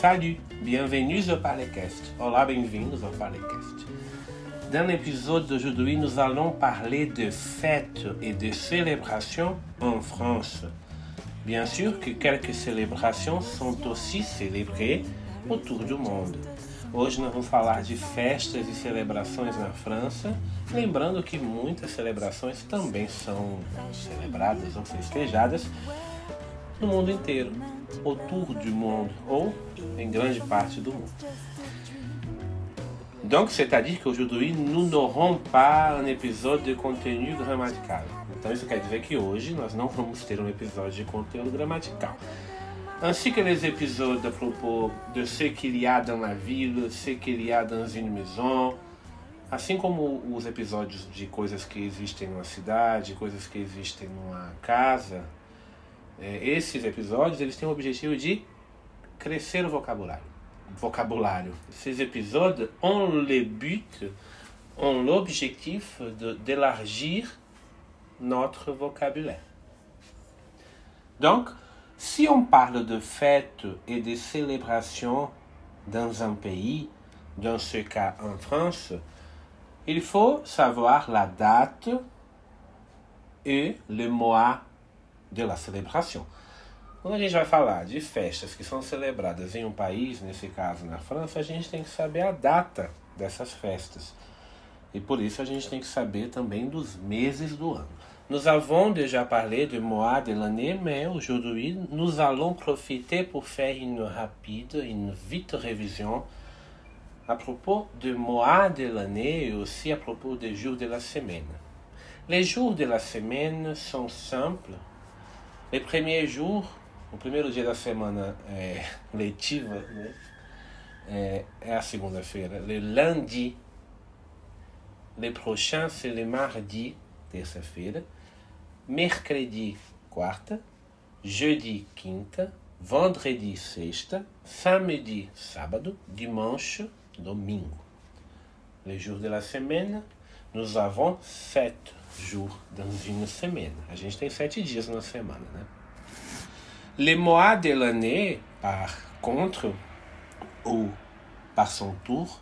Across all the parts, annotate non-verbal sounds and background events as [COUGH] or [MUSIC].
Salut, bienvenue au Parlecast. Olá, bem-vindos ao Parlecast. Dans l'épisode d'aujourd'hui, nous allons parler de fêtes et de célébrations en France. Bien sûr que quelques célébrations sont aussi célébrées autour do mundo. Hoje nós vamos falar de festas e celebrações na França, lembrando que muitas celebrações também são celebradas ou festejadas no mundo inteiro, autour du monde, ou em grande parte do mundo. Donc, c'est-à-dire qu'aujourd'hui, nous n'aurons pas un épisode de contenu gramatical. Então, isso quer dizer que hoje nós não vamos ter um episódio de conteúdo gramatical. Ainsi que les épisodes à propos de ce qu'il y a dans la ville, ce qu'il y a dans une maison, assim como os episódios de coisas que existem numa cidade, coisas que existem numa casa, é, esses episódios eles têm o objetivo de crescer o vocabulário. Vocabulário. Ces épisodes ont le but, ont l'objectif d'élargir notre vocabulaire. Donc, si on parle de fêtes et de célébrations dans un pays, dans ce cas en France, il faut savoir la date et le mois de la célébration. Quando a gente vai falar de festas que são celebradas em um país, nesse caso na França, a gente tem que saber a data dessas festas. E por isso a gente tem que saber também dos meses do ano. Nous avons déjà parlé du mois de l'année, mais aujourd'hui, nous allons profiter pour faire une rapide, une vite révision à propos du mois de l'année et aussi à propos des jours de la semaine. Les jours de la semaine sont simples. Les premiers jours, o primeiro dia da semana é, letiva, né? é, é a segunda-feira. Le lundi. Le prochain, c'est le mardi, terça-feira mercredi, quarta, jeudi, quinta, vendredi, sexta, samedi, sábado, dimanche, domingo. Les jours de la semaine, nous avons sept jours dans une semaine. A gente tem sete dias na semana, né? Les mois de l'année, par contre, ou par son tour,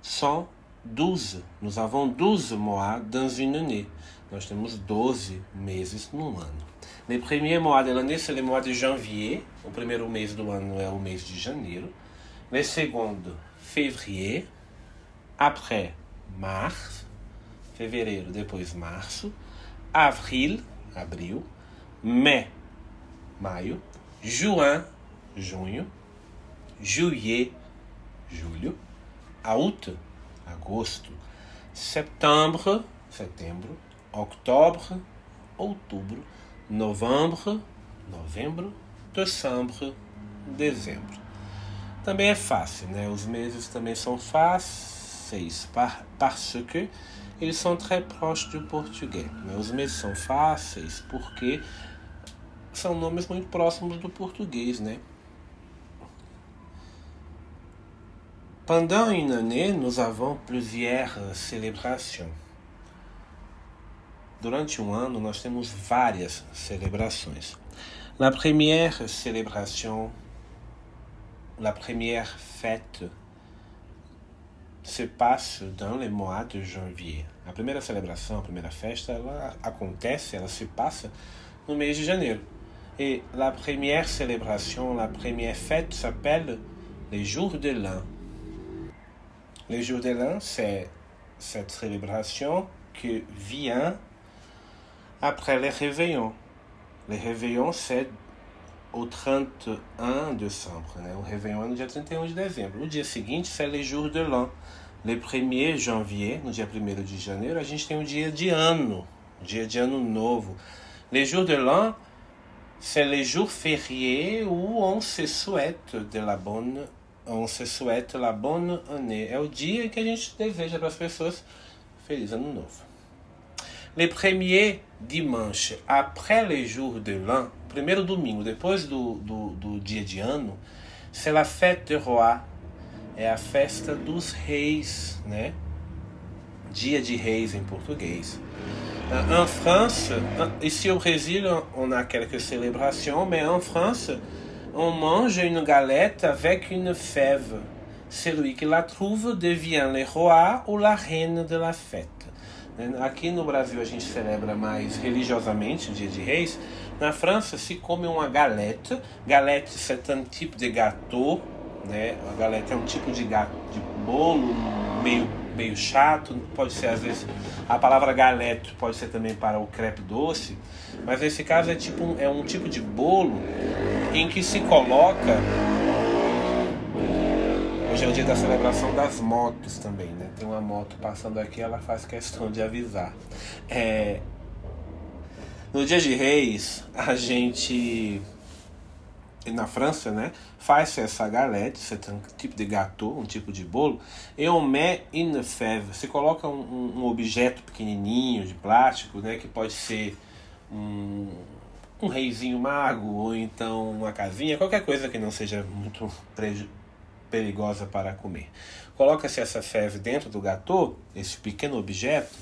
sont douze. Nous avons douze mois dans une année. Nós temos 12 meses no ano. Le premier mois de l'année, c'est le mois de janvier. O primeiro mês do ano é o mês de janeiro. Le segundo, février. Après, mars. Fevereiro, depois março. Avril, abril. Mai, maio. Juin, junho. Juillet, julho. Août, agosto. Setembro, setembro octobre, outubro, novembro, novembro, dezembro, dezembro. Também é fácil, né? Os meses também são fáceis parce que eles são très proches do português. Né? Os meses são fáceis porque são nomes muito próximos do português, né? Pendant une année, nous avons plusieurs célébrations. Durante um ano, nós temos várias celebrações. La première célébration, la première fête se passe dans le mois de janvier. A primeira celebração, a primeira festa, ela acontece, ela se passa no mês de janeiro. Et la première célébration, la première fête s'appelle les jours de l'an. Les jours de l'an, c'est cette célébration qui vient après les réveillons. Les réveillons, c'est au 31 décembre. Né? O réveillon é no dia 31 de dezembro. O dia seguinte, c'est les jours de l'an. Le 1er janvier, no dia 1 de janeiro, a gente tem o dia de ano, o dia de ano novo. Les jours de l'an, c'est les jours fériés où on se souhaite de la bonne, on se souhaite la bonne année. É o dia que a gente deseja para as pessoas feliz ano novo. Le premier dimanche après les jours de l'an, primeiro domingo depois do, do, do dia de ano, c'est la fête de roi, é a festa dos reis, né? Dia de reis em português. En France, ici au Brésil, on a quelques célébrations, mais en France, on mange une galette avec une fève. Celui qui la trouve devient le roi ou la reine de la fête. Aqui no Brasil a gente celebra mais religiosamente o Dia de Reis. Na França se come uma galette. Galette c'est un type de gâteau. Né? A galette é um tipo de, gato, de bolo meio, meio chato. Pode ser às vezes a palavra galette pode ser também para o crepe doce. Mas nesse caso é, tipo um, é um tipo de bolo em que se coloca Hoje é o dia da celebração das motos também, né? Tem uma moto passando aqui, ela faz questão de avisar. É... No dia de Reis, a gente na França, né, faz essa galette, um tipo de gâteau, um tipo de bolo, e on met une fève. Você coloca um, um, objeto pequenininho de plástico, né, que pode ser um, um reizinho mago ou então uma casinha, qualquer coisa que não seja muito perigosa para comer. Coloca-se essa fève dentro do gâteau, esse pequeno objeto,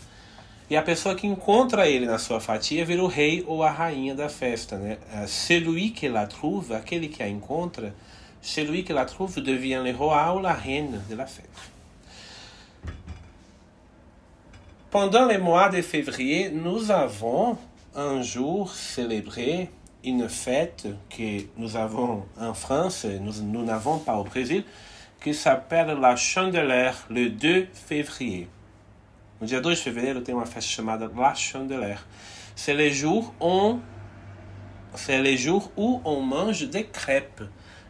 e a pessoa que encontra ele na sua fatia vira o rei ou a rainha da festa. Né? Ah, celui que la trouve, aquele que a encontra, celui que la trouve devient le roi ou la reine de la fête. Pendant les mois de février, nous avons un jour célébré une fête que nous avons en France, nous n'avons pas au Brésil, qui s'appelle la Chandelière, le 2 février. No dia 2 de fevereiro tem uma festa chamada La Chandelière. C'est le jour on c'est le jour où on mange des crêpes.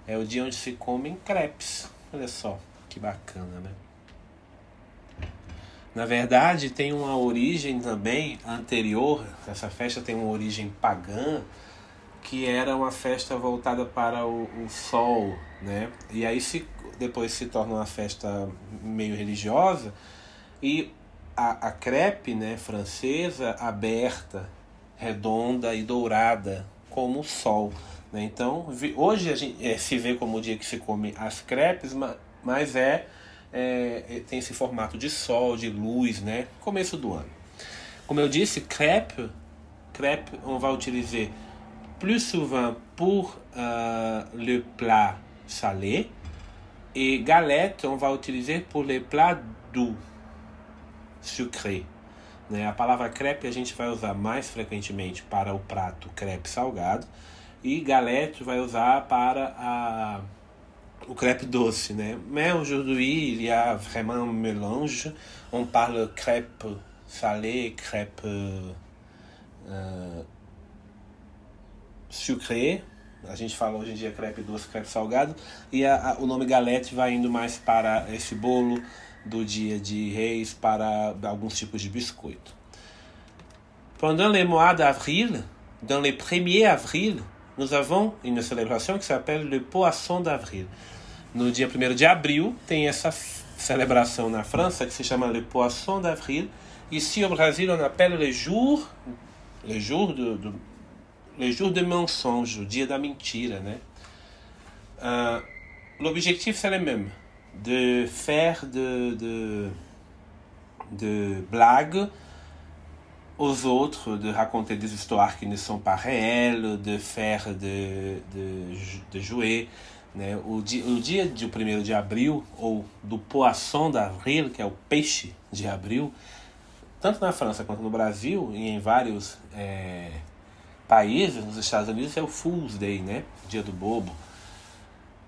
É o dia onde se comem crepes. Olha só que bacana, né? Na verdade, tem uma origem também anterior. Essa festa tem uma origem pagã que era uma festa voltada para o, o sol, né? E aí se depois se torna uma festa meio religiosa e a, a crepe, né, francesa, aberta, redonda e dourada como o sol, né? Então hoje a gente é, se vê como o dia que se come as crepes, mas é, é, é tem esse formato de sol, de luz, né? Começo do ano. Como eu disse, crepe, crepe on va plus souvent pour euh, le plat salé et galette on va utiliser pour les plats doux, sucré. Né? A palavra crepe a gente vai usar mais frequentemente para o prato crepe salgado e galette vai usar para a, o crepe doce. Né? Mais aujourd'hui il y a vraiment un mélange. On parle crêpe salé, crêpe euh, sucré, a gente fala hoje em dia crepe doce, crepe salgado, e a, a, o nome galette vai indo mais para esse bolo do dia de reis, para alguns tipos de biscoito. Pendant les mois d'avril, dans les 1er avril, nous avons une célébration qui s'appelle le Poisson d'Avril. No dia 1 de abril tem essa celebração na França que se chama le Poisson d'Avril. Ici au Brasil on appelle le jour, le jour do le jour de mensonge, o dia da mentira, né? Uh, L'objectif c'est le même, de faire de, de, de blagues aux autres, de raconter des histoires qui ne sont pas réelles, de faire de, de, de jouer. Né? O, dia, o dia de 1 de abril, ou do poisson d'avril, que é o peixe de abril, tanto na França quanto no Brasil e em vários é, países, nos Estados Unidos, é o Fool's Day, né? Dia do Bobo.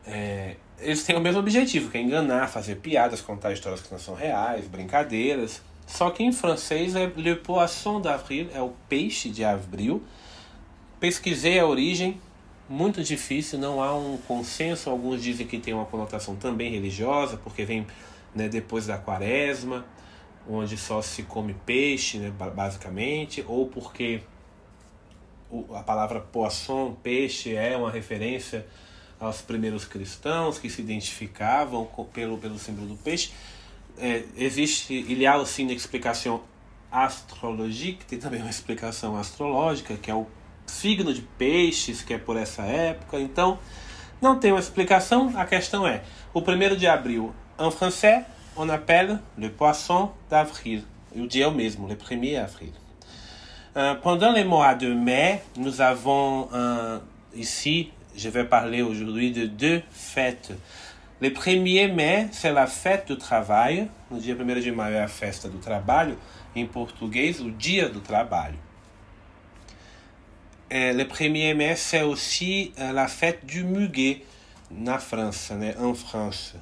É, eles têm o mesmo objetivo, que é enganar, fazer piadas, contar histórias que não são reais, brincadeiras. Só que em francês é Le Poisson d'Avril, é o peixe de abril. Pesquisei a origem, muito difícil, não há um consenso. Alguns dizem que tem uma conotação também religiosa, porque vem né, depois da quaresma, onde só se come peixe, né, basicamente, ou porque a palavra poisson, peixe, é uma referência aos primeiros cristãos que se identificavam com, pelo, pelo símbolo do peixe. É, existe, il y a aussi explicação astrologique, tem também uma explicação astrológica, que é o signo de peixes, que é por essa época. Então, não tem uma explicação, a questão é, o primeiro de abril, en français, on appelle le poisson d'avril. E o dia é o mesmo, le premier avril. Euh, pendant les mois de mai, nous avons ici, je vais parler aujourd'hui de deux fêtes. Le 1er mai, c'est la fête trabalho. No dia 1 de maio é a festa do trabalho. Em português, o dia do trabalho. É, le 1er mai, c'est aussi euh, la fête du muguet na França, né? En France.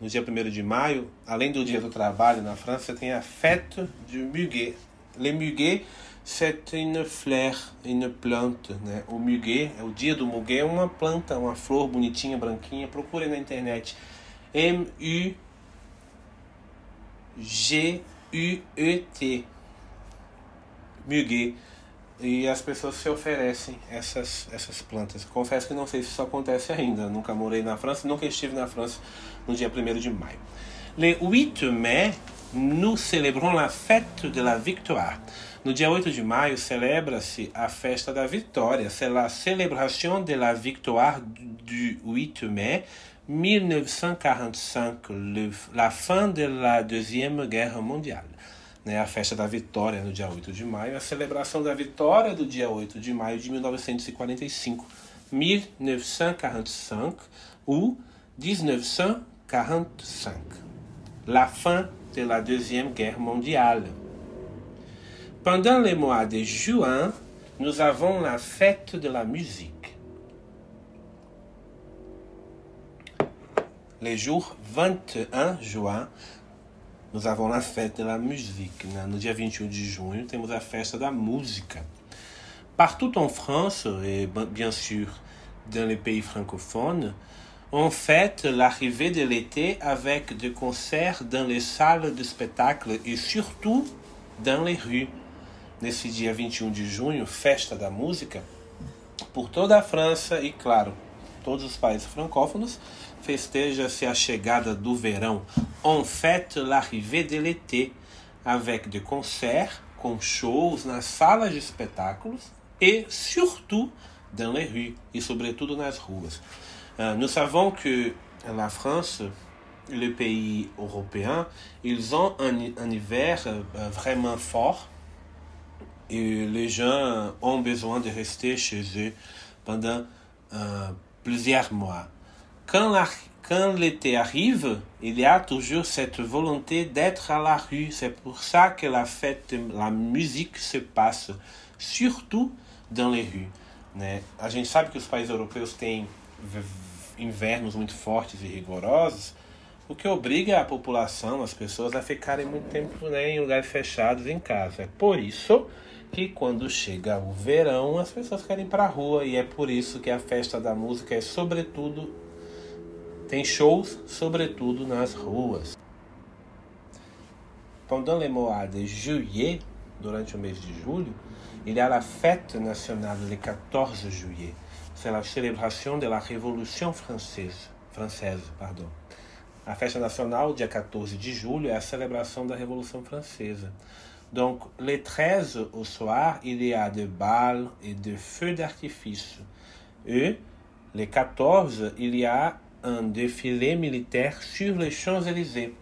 No dia 1 de maio, além do dia do trabalho na França, tem a fête du muguet. Le muguet, c'est une fleur, une plante, né? O muguet, é o dia do muguet, é uma planta, uma flor bonitinha, branquinha. Procure na internet. M-U-G-U-E-T. Muguet. E as pessoas se oferecem essas, essas plantas. Confesso que não sei se isso acontece ainda. Nunca morei na França, nunca estive na França no dia 1 de maio. Le 8 mai, nous célébrons la fête de la victoire. No dia 8 de maio celebra-se a festa da vitória. C'est la célébration de la victoire du 8 mai 1945, le, la fin de la Deuxième Guerre mondiale. Né, a festa da vitória no dia 8 de maio, a celebração da vitória do dia 8 de maio de 1945, 1945 ou 1945. La fin de la Deuxième Guerre mondiale. Pendant les mois de juin, nous avons la fête de la musique. Les jours 21 juin, nous avons la fête de la musique. No dia 21 de junho, temos a festa da música. Partout en France, et bien sûr dans les pays francophones, on fête l'arrivée de l'été avec des concerts dans les salles de spectacle et surtout dans les rues. nesse dia 21 de junho, festa da música, por toda a França e, claro, todos os países francófonos, festeja-se a chegada do verão. On fête l'arrivée de l'été, avec des concerts, com shows nas salas de espetáculos e, surtout, dans les rues, e sobretudo nas ruas. Uh, nous savons que la France, le pays européen, ils ont un, un hiver uh, vraiment fort, et les gens ont besoin de rester chez eux pendant euh, plusieurs mois. Quand, quand l'été arrive, il y a toujours cette volonté d'être à la rue. C'est pour ça que la fête, la musique se passe, surtout dans les rues. Né? A gente sabe que os países europeus têm invernos muito fortes e rigorosos, o que obriga a população, as pessoas, a ficarem muito tempo né, em lugares fechados em casa. É por isso que quando chega o verão as pessoas querem ir para a rua e é por isso que a festa da música é sobretudo tem shows sobretudo nas ruas. Pendant les mois de juillet, durante o mês de julho, il y a la fête nationale le 14 juillet. C'est la célébration de la Révolution française. pardon. A festa nacional, dia 14 de julho, é a celebração da Revolução Francesa. Donc, les 13 au soir, il y a des balles et des feux d'artifice. Et les 14, il y a un défilé militaire sur les Champs-Élysées.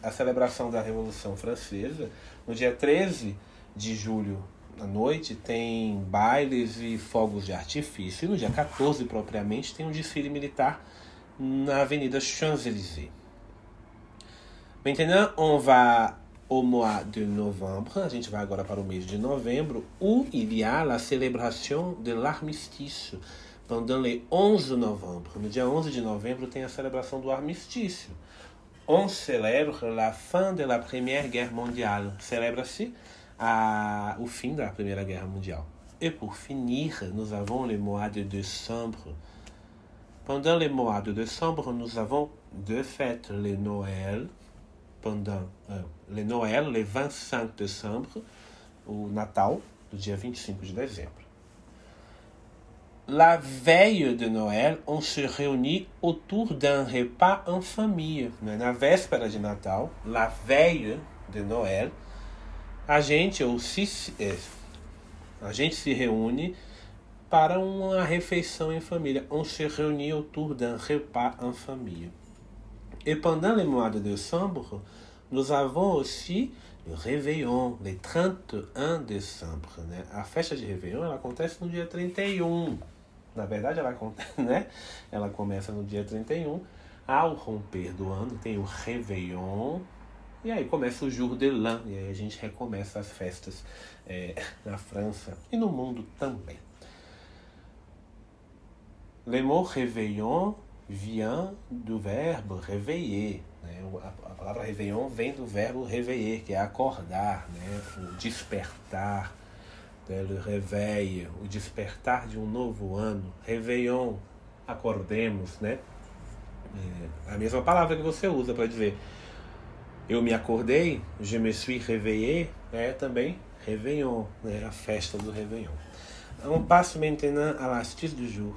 A celebração da Revolução Francesa. No dia 13 de julho, à noite, tem bailes e fogos de artifício. E no dia 14, propriamente, tem um desfile militar na Avenida Champs-Élysées. Maintenant, on va au mois de novembre, a gente vai agora para o mês de novembro, où il y a la célébration de l'armistice, pendant les 11 novembro. No dia 11 de novembro tem a celebração do armistício. On célèbre la fin de la Première Guerre mondiale. Celebra-se o fim da Primeira Guerra Mundial. Et pour finir, nous avons le mois de décembre. Pendant le mois de décembre, nous avons deux fêtes, le Noël pendant uh, le Noël, le 25 décembre, o Natal, do dia 25 de dezembro. La veille de Noël, on se réunit autour d'un repas en famille. Né? Na véspera de Natal, la veille de Noël, a gente, ou se, é, a gente se reúne para uma refeição em família. On se réunit autour d'un repas en famille. Et pendant le mois de décembre, nous avons aussi le Réveillon, le 31 décembre. Né? A festa de Réveillon ela acontece no dia 31. na verdade ela, [LAUGHS] né? ela começa no dia 31. Ao romper do ano tem o Réveillon. E aí começa o Jour de l'An. E aí a gente recomeça as festas é, na França e no mundo também. Le mot Réveillon vient do verbo réveiller. Né? A palavra Réveillon vem do verbo réveiller, que é acordar, né? o despertar, né? le réveil, o despertar de um novo ano. Réveillon, acordemos, né? É a mesma palavra que você usa para dizer eu me acordei, je me suis réveillé, é também Réveillon, né? a festa do Réveillon. On passe maintenant à l'astuce du jour.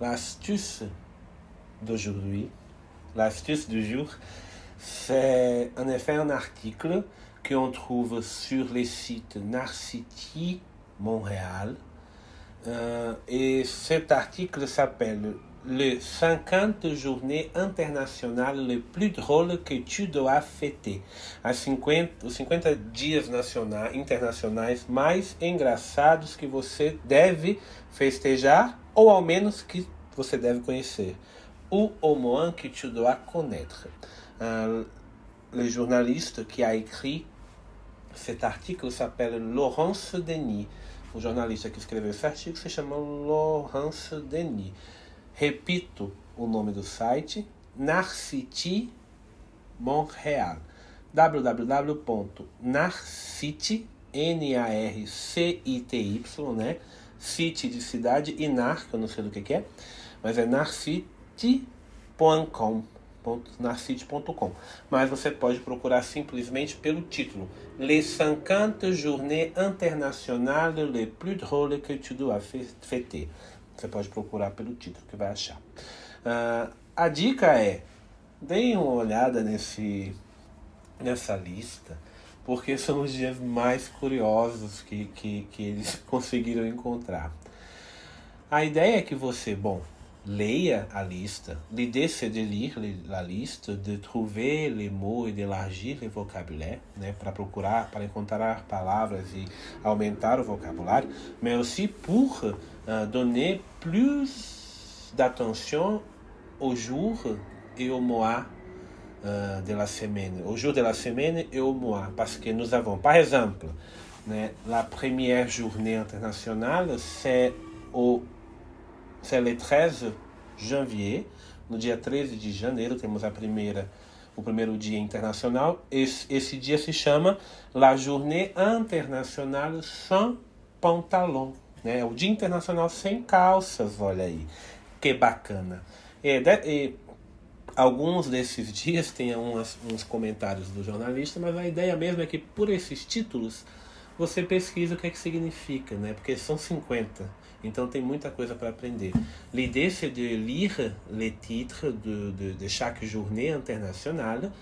L'astuce d'aujourd'hui, l'astuce du jour, c'est en effet un article qu'on trouve sur les sites Narcity Montréal. Euh, et cet article s'appelle Les 50 journées internationales les plus drôles que tu dois fêter. As 50, os 50 dias nacionais, internacionais mais engraçados que você deve festejar ou ao menos que você deve conhecer. Ou au que tu dois connaître. Uh, le journaliste qui a écrit cet article s'appelle Laurence Denis. O jornalista que escreveu esse artigo se chama Laurence Denis. Repito o nome do site: Narcity Montreal. www.narcity, N-A-R-C-I-T-Y, né? City de cidade e nar, que eu não sei do que, que é, mas é narcity.com narcity.com mas você pode procurar simplesmente pelo título Les 50 Journées Internationales les plus drôles que tu dois fêter. Você pode procurar pelo título que vai achar. Uh, a dica é, deem uma olhada nesse, nessa lista, porque são os dias mais curiosos que, que, que eles [LAUGHS] conseguiram encontrar. A ideia é que você, bom, leia a lista. L'idée c'est de lire la liste, de trouver les mots et d'élargir le vocabulaire, né, para procurar, para encontrar palavras e aumentar o vocabulário, mais aussi pour uh, donner plus d'attention au jour et au mois uh, de la semaine, au jour de la semaine et au mois, parce que nous avons, par exemple, né, la première journée internationale, c'est au c'est le 13 janvier. No dia 13 de janeiro temos a primeira, o primeiro dia internacional. Esse, esse dia se chama La Journée Internationale Sans Pantalon. Né? O Dia Internacional Sem Calças, olha aí. Que bacana. De, alguns desses [LAUGHS] dias tem umas, uns comentários do jornalista, mas a ideia mesmo é que por esses títulos você pesquisa o que é que significa, né? Porque são 50. Então tem muita coisa para aprender. L'idée c'est de lire les titres de, de, de chaque journée internationale,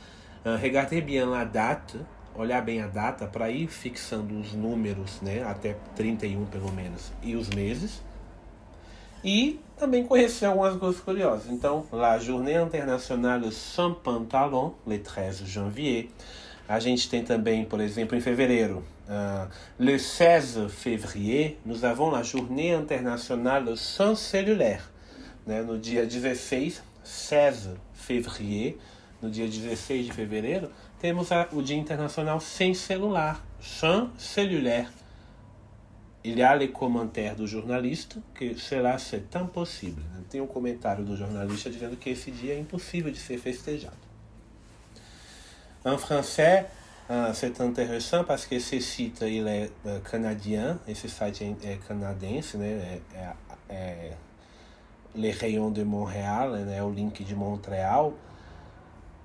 uh, regarder bien la date, olhar bem a data para ir fixando os números, né, até 31 pelo menos, e os meses. E também conhecer algumas coisas curiosas. Então, la Journée Internationale Sans Pantalon, le 13 janvier. A gente tem também, por exemplo, em fevereiro, Uh, le 16 février, nous avons la journée internationale sans cellulaire. Né? No dia 16, 16 février, no dia 16 de fevereiro, temos a, o Dia Internacional sem celular, sans cellulaire. Il y a les do jornalista que c'est impossible. Né? Tem um comentário do jornalista dizendo que esse dia é impossível de ser festejado. En français, c'est intéressant parce que esse site il est uh, canadien, esse site é, canadense, né? É, é, é de Montréal, né? O link de Montreal.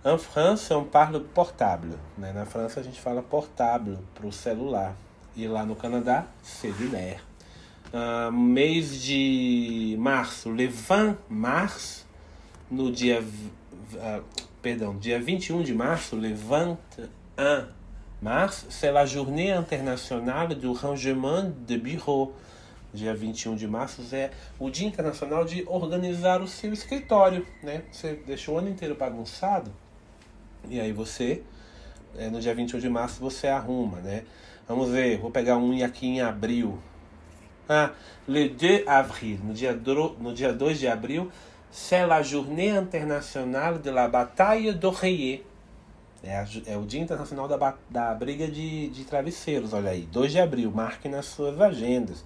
En France, on parle portable. Né? Na França, a gente fala portable para o celular. E lá no Canadá, cellulaire. Uh, mês de março, le 20 mars, no dia. Uh, perdão, dia 21 de março, le 21 mars, c'est la journée internationale du rangement de bureau. Dia 21 de março é o Dia Internacional de organizar o seu escritório, né? Você deixou o ano inteiro bagunçado e aí você, é, no dia 21 de março, você arruma, né? Vamos ver, vou pegar um aqui em abril. Ah, le 2 avril, no dia, no dia 2 de abril, c'est la journée internationale de la bataille d'oreiller. É, é, o Dia Internacional da, da Briga de, de Travesseiros, olha aí. 2 de abril, marque nas suas agendas.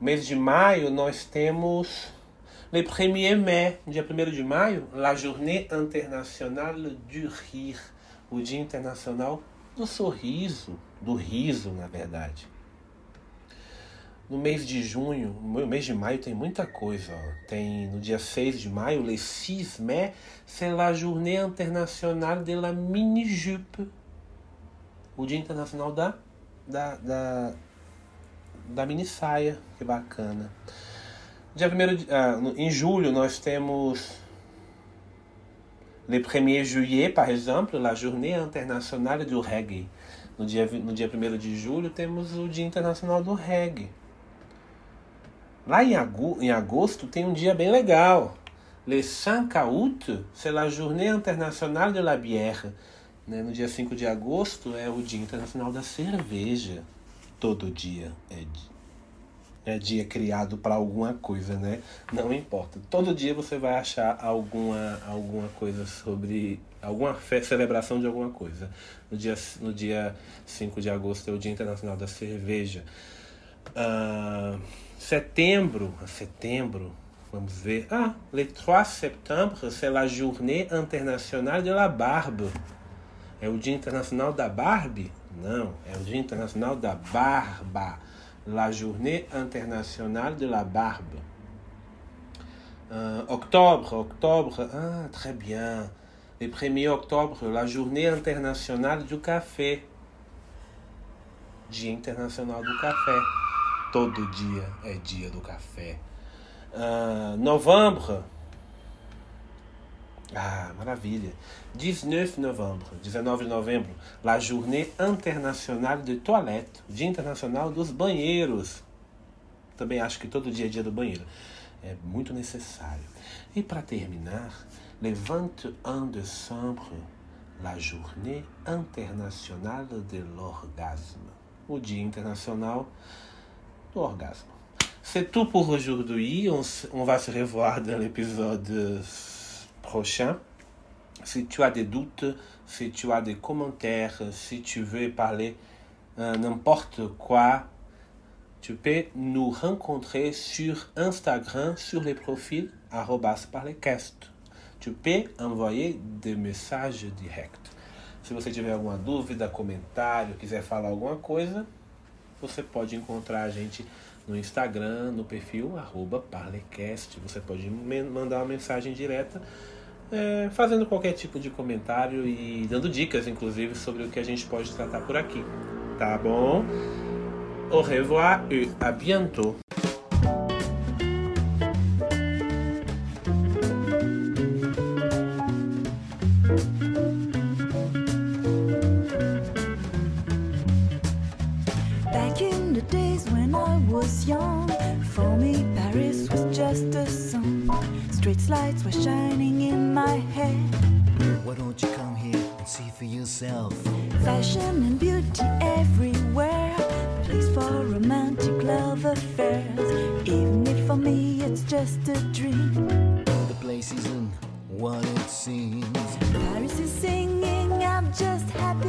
Mês de maio, nós temos le 1er mai, dia 1 de maio, la Journée Internationale du Rire, o Dia Internacional do Sorriso, do riso, na verdade. No mês de junho, no mês de maio tem muita coisa. Ó. Tem no dia 6 de maio, le 6 mai, c'est la journée internationale de la mini-jupe. O dia internacional da, da, da, da mini saia. Que bacana. Dia 1 ah, em julho nós temos le 1er juillet, par exemple, la journée internationale du reggae. No dia, no dia 1 de julho temos o Dia Internacional do Reggae. Lá em, em agosto tem um dia bem legal. Le 5 août, c'est la Journée Internationale de la Bière. Né? No dia 5 de agosto é o Dia Internacional da Cerveja. Todo dia é, é dia criado para alguma coisa, né? Não importa. Todo dia você vai achar alguma, alguma coisa sobre. alguma festa, celebração de alguma coisa. No dia, no dia 5 de agosto é o Dia Internacional da Cerveja. Uh, setembro, setembro, vamos ver. Ah, le 3 septembre, c'est la journée internationale de la barbe. É o Dia Internacional da Barbie? Não, é o Dia Internacional da Barba. La journée internationale de la barbe. Uh, octobre, octobre, ah, très bien. Le 1er octobre, la journée internationale du café. Dia Internacional do Café. Todo dia é dia do café. Uh, novembro. Ah, maravilha. 19 novembro, 19 de novembro, la Journée Internationale de Toilette, Dia Internacional dos Banheiros. Também acho que todo dia é dia do banheiro. É muito necessário. E para terminar, le 21 décembre, la Journée Internationale de l'Orgasme, o Dia Internacional do Orgasmo. C'est tout pour aujourd'hui. On, on va se revoir dans l'épisode prochain. Si tu as des doutes, si tu as des commentaires, si tu veux parler euh, n'importe quoi, tu peux nous rencontrer sur Instagram, sur les profils parlecast. Tu peux envoyer des messages directs. Se você tiver alguma dúvida, comentário, quiser falar alguma coisa, você pode encontrar a gente no Instagram, no perfil parlecast. Você pode mandar uma mensagem direta é, fazendo qualquer tipo de comentário e dando dicas, inclusive, sobre o que a gente pode tratar por aqui. Tá bom? Au revoir e à bientôt! Back in the days when I was young, for me Paris was just a song. Street lights were shining in my head. Why don't you come here and see for yourself? Fashion and beauty everywhere, place for romantic love affairs. Even if for me it's just a dream. The place isn't what it seems. Paris is singing out just happiness.